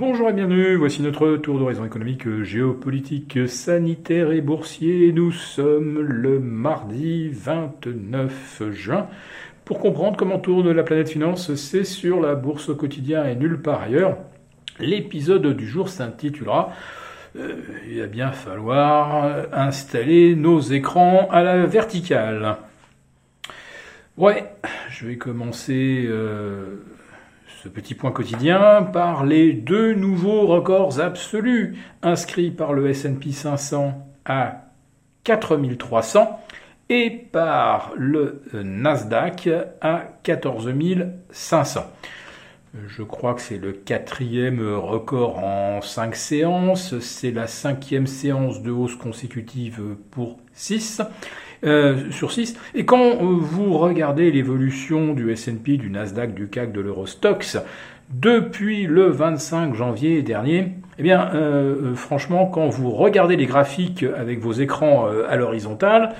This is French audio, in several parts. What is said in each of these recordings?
Bonjour et bienvenue, voici notre tour d'horizon économique, géopolitique, sanitaire et boursier. Nous sommes le mardi 29 juin. Pour comprendre comment tourne la planète finance, c'est sur la bourse au quotidien et nulle part ailleurs. L'épisode du jour s'intitulera euh, Il va bien falloir installer nos écrans à la verticale. Ouais, je vais commencer euh, ce petit point quotidien par les deux nouveaux records absolus inscrits par le S&P 500 à 4300 et par le Nasdaq à 14 500. Je crois que c'est le quatrième record en cinq séances. C'est la cinquième séance de hausse consécutive pour 6. Euh, sur 6. Et quand vous regardez l'évolution du S&P, du Nasdaq, du CAC, de l'Eurostox, depuis le 25 janvier dernier, eh bien, euh, euh, franchement, quand vous regardez les graphiques avec vos écrans à l'horizontale,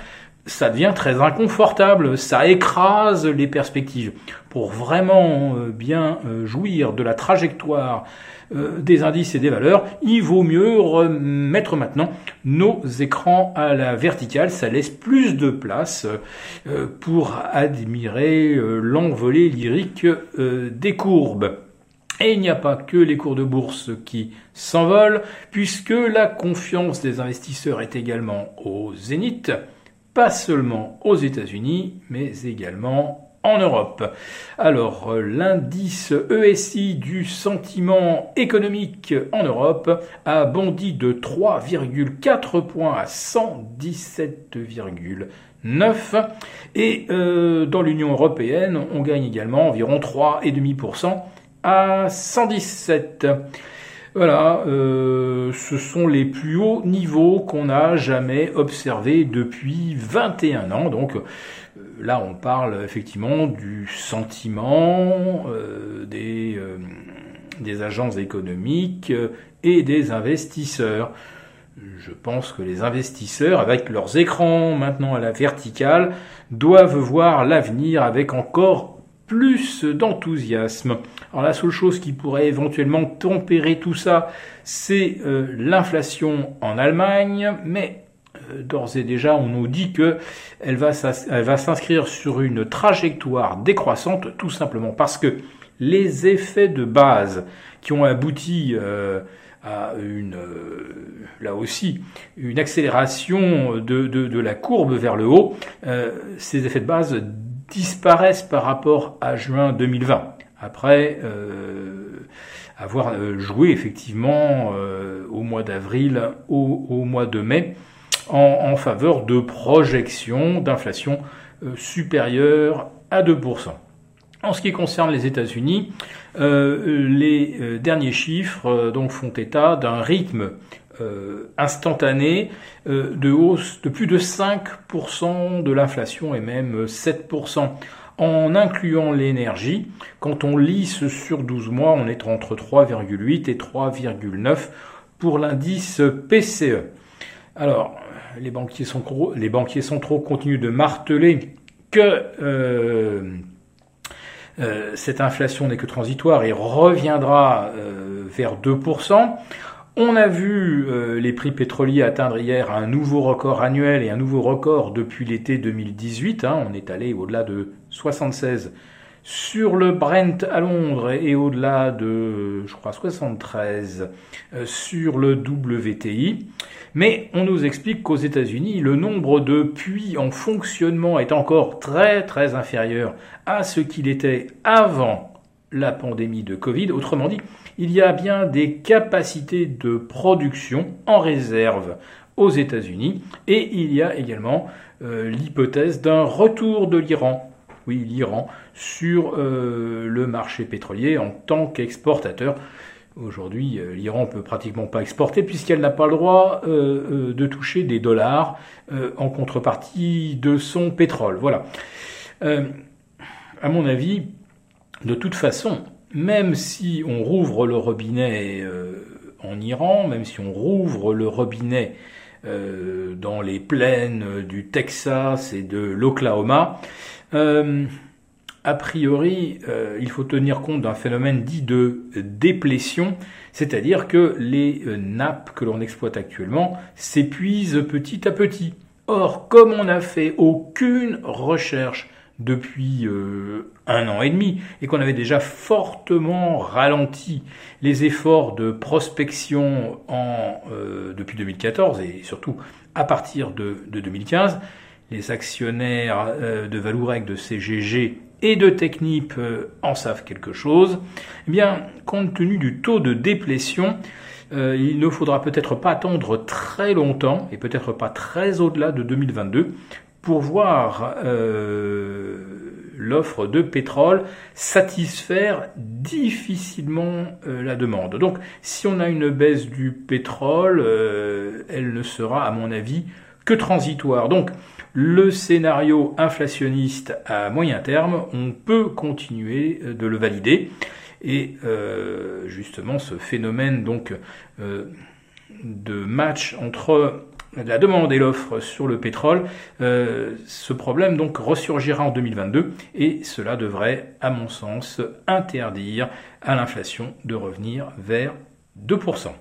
ça devient très inconfortable, ça écrase les perspectives. Pour vraiment bien jouir de la trajectoire euh, des indices et des valeurs, il vaut mieux remettre maintenant nos écrans à la verticale. Ça laisse plus de place euh, pour admirer euh, l'envolée lyrique des courbes. Et il n'y a pas que les cours de bourse qui s'envolent, puisque la confiance des investisseurs est également au zénith, pas seulement aux États-Unis, mais également en Europe. Alors, euh, l'indice ESI du sentiment économique en Europe a bondi de 3,4 points à 117,9 et euh, dans l'Union européenne, on gagne également environ 3,5% à 117. Voilà, euh, ce sont les plus hauts niveaux qu'on a jamais observés depuis 21 ans. Donc euh, là, on parle effectivement du sentiment euh, des, des agences économiques et des investisseurs. Je pense que les investisseurs, avec leurs écrans maintenant à la verticale, doivent voir l'avenir avec encore plus d'enthousiasme. Alors la seule chose qui pourrait éventuellement tempérer tout ça, c'est euh, l'inflation en Allemagne, mais euh, d'ores et déjà on nous dit que elle va, s'inscrire sur une trajectoire décroissante, tout simplement parce que les effets de base qui ont abouti euh, à une, là aussi, une accélération de, de, la courbe vers le haut, ces effets de base disparaissent par rapport à juin 2020. Après euh, avoir euh, joué effectivement euh, au mois d'avril, au, au, mois de mai, en, faveur de projections d'inflation supérieures à 2%. En ce qui concerne les États-Unis, les derniers chiffres font état d'un rythme euh, instantané euh, de hausse de plus de 5% de l'inflation et même 7%. En incluant l'énergie, quand on lisse sur 12 mois, on est entre 3,8 et 3,9 pour l'indice PCE. Alors, les banquiers, sont, les banquiers centraux continuent de marteler que euh, cette inflation n'est que transitoire et reviendra vers 2%. On a vu euh, les prix pétroliers atteindre hier un nouveau record annuel et un nouveau record depuis l'été 2018. Hein. On est allé au-delà de 76 sur le Brent à Londres et au-delà de, je crois, 73 euh, sur le WTI. Mais on nous explique qu'aux États-Unis, le nombre de puits en fonctionnement est encore très très inférieur à ce qu'il était avant la pandémie de Covid. Autrement dit, il y a bien des capacités de production en réserve aux États-Unis et il y a également euh, l'hypothèse d'un retour de l'Iran, oui l'Iran, sur euh, le marché pétrolier en tant qu'exportateur. Aujourd'hui, euh, l'Iran peut pratiquement pas exporter puisqu'elle n'a pas le droit de toucher des dollars en contrepartie de son pétrole. Voilà. à mon avis, de toute façon, même si on rouvre le robinet euh, en Iran, même si on rouvre le robinet euh, dans les plaines du Texas et de l'Oklahoma, euh, a priori, il faut tenir compte d'un phénomène dit de déplétion, c'est-à-dire que les nappes que l'on exploite actuellement s'épuisent petit à petit. Or, comme on n'a fait aucune recherche depuis euh, un an et demi et qu'on avait déjà fortement ralenti les efforts de prospection en, depuis 2014 et surtout à partir de, de 2015, les actionnaires de Valourec, de CGG et de Technip euh, en savent quelque chose, eh bien, compte tenu du taux de déplétion, euh, il ne faudra peut-être pas attendre très longtemps, et peut-être pas très au-delà de 2022, pour voir euh, l'offre de pétrole satisfaire difficilement la demande. Donc si on a une baisse du pétrole, elle ne sera à mon avis que transitoire. Donc le scénario inflationniste à moyen terme, on peut continuer euh, de le valider. Et euh, justement, ce phénomène donc euh, de match entre la demande et l'offre sur le pétrole, ce problème donc ressurgira en 2022 et cela devrait, à mon sens, interdire à l'inflation de revenir vers 2%.